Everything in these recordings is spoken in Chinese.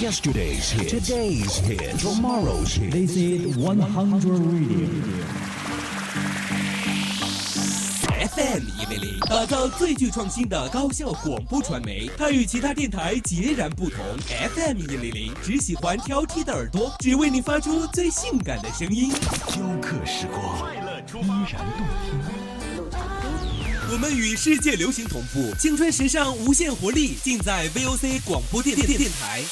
Yesterday's hits. Today's hits. Tomorrow's hits. This is 100 Radio. FM 一零零，打造最具创新的高效广播传媒。它与其他电台截然不同。FM 一零零只喜欢挑剔的耳朵，只为你发出最性感的声音。雕刻时光，依然动听。我们与世界流行同步，青春时尚无限活力，尽在 VOC 广播电电电台。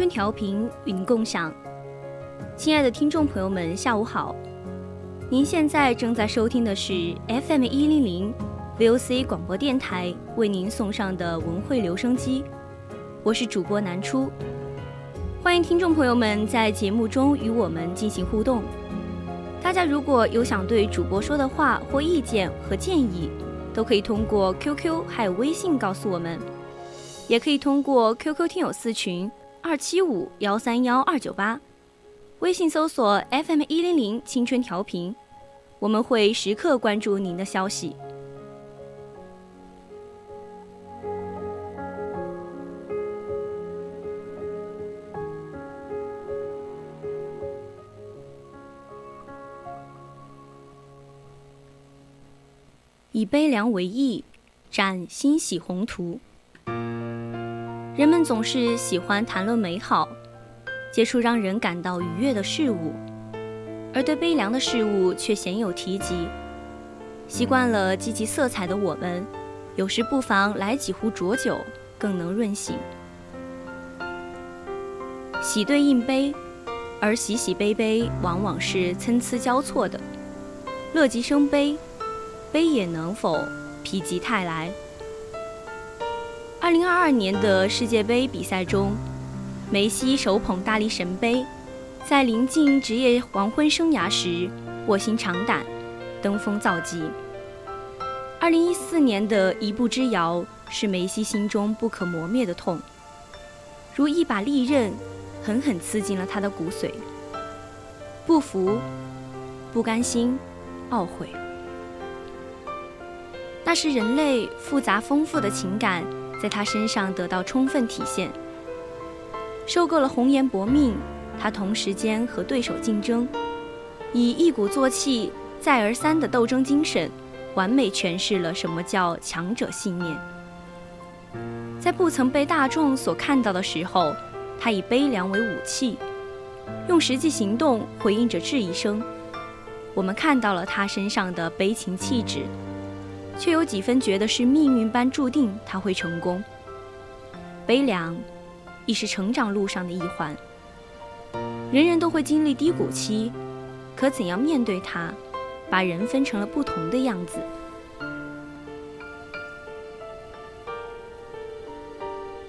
春调频与您共享，亲爱的听众朋友们，下午好！您现在正在收听的是 FM 一零零 VOC 广播电台为您送上的文汇留声机，我是主播南初，欢迎听众朋友们在节目中与我们进行互动。大家如果有想对主播说的话或意见和建议，都可以通过 QQ 还有微信告诉我们，也可以通过 QQ 听友四群。二七五幺三幺二九八，微信搜索 FM 一零零青春调频，我们会时刻关注您的消息。以悲凉为意，展欣喜宏图。人们总是喜欢谈论美好，接触让人感到愉悦的事物，而对悲凉的事物却鲜有提及。习惯了积极色彩的我们，有时不妨来几壶浊酒，更能润醒。喜对应悲，而喜喜悲悲往往是参差交错的。乐极生悲，悲也能否否极泰来？二零二二年的世界杯比赛中，梅西手捧大力神杯，在临近职业黄昏生涯时卧薪尝胆，登峰造极。二零一四年的一步之遥是梅西心中不可磨灭的痛，如一把利刃，狠狠刺进了他的骨髓。不服，不甘心，懊悔，那是人类复杂丰富的情感。在他身上得到充分体现。受够了红颜薄命，他同时间和对手竞争，以一鼓作气、再而三的斗争精神，完美诠释了什么叫强者信念。在不曾被大众所看到的时候，他以悲凉为武器，用实际行动回应着质疑声。我们看到了他身上的悲情气质。却有几分觉得是命运般注定他会成功。悲凉，亦是成长路上的一环。人人都会经历低谷期，可怎样面对它，把人分成了不同的样子。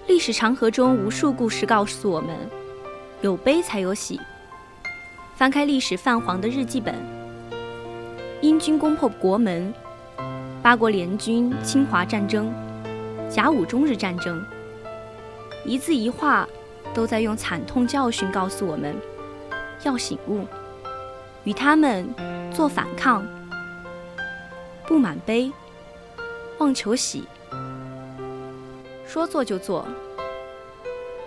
历史长河中，无数故事告诉我们：有悲才有喜。翻开历史泛黄的日记本，英军攻破国门。八国联军侵华战争、甲午中日战争，一字一画都在用惨痛教训告诉我们：要醒悟，与他们做反抗，不满悲，妄求喜，说做就做。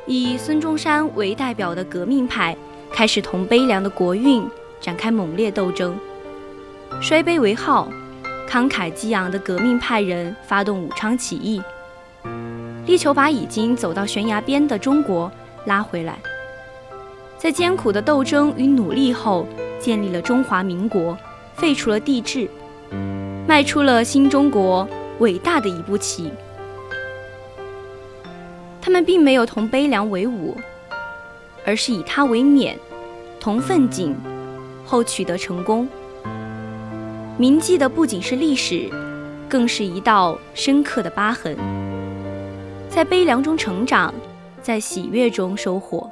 以孙中山为代表的革命派开始同悲凉的国运展开猛烈斗争，衰悲为号。慷慨激昂的革命派人发动武昌起义，力求把已经走到悬崖边的中国拉回来。在艰苦的斗争与努力后，建立了中华民国，废除了帝制，迈出了新中国伟大的一步棋。他们并没有同悲凉为伍，而是以他为冕，同奋进，后取得成功。铭记的不仅是历史，更是一道深刻的疤痕。在悲凉中成长，在喜悦中收获。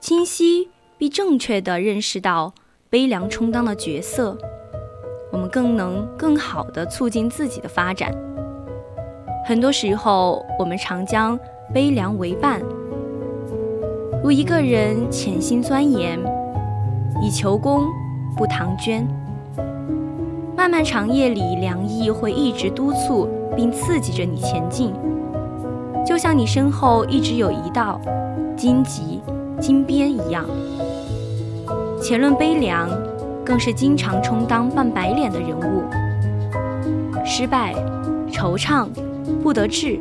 清晰并正确地认识到悲凉充当的角色，我们更能更好地促进自己的发展。很多时候，我们常将悲凉为伴，如一个人潜心钻研，以求功不唐捐。漫漫长夜里，凉意会一直督促并刺激着你前进，就像你身后一直有一道荆棘、金边一样。且论悲凉，更是经常充当半白脸的人物。失败、惆怅、不得志，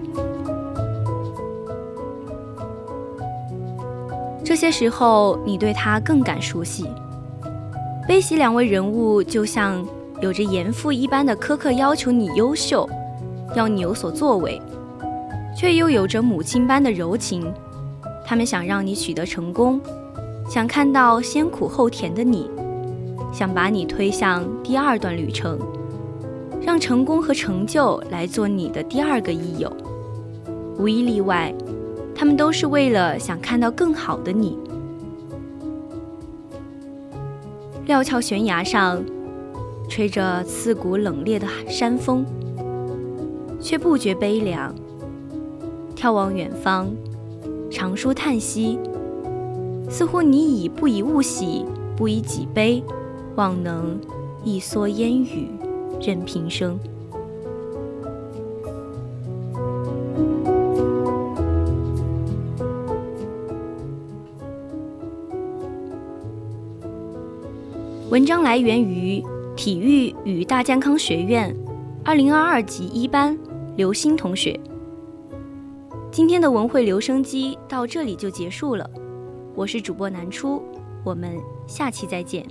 这些时候你对他更感熟悉。悲喜两位人物就像。有着严父一般的苛刻要求你优秀，要你有所作为，却又有着母亲般的柔情。他们想让你取得成功，想看到先苦后甜的你，想把你推向第二段旅程，让成功和成就来做你的第二个益友。无一例外，他们都是为了想看到更好的你。料峭悬崖上。吹着刺骨冷冽的山风，却不觉悲凉。眺望远方，长舒叹息，似乎你已不以物喜，不以己悲，望能一蓑烟雨任平生。文章来源于。体育与大健康学院，二零二二级一班刘星同学。今天的文汇留声机到这里就结束了，我是主播南初，我们下期再见。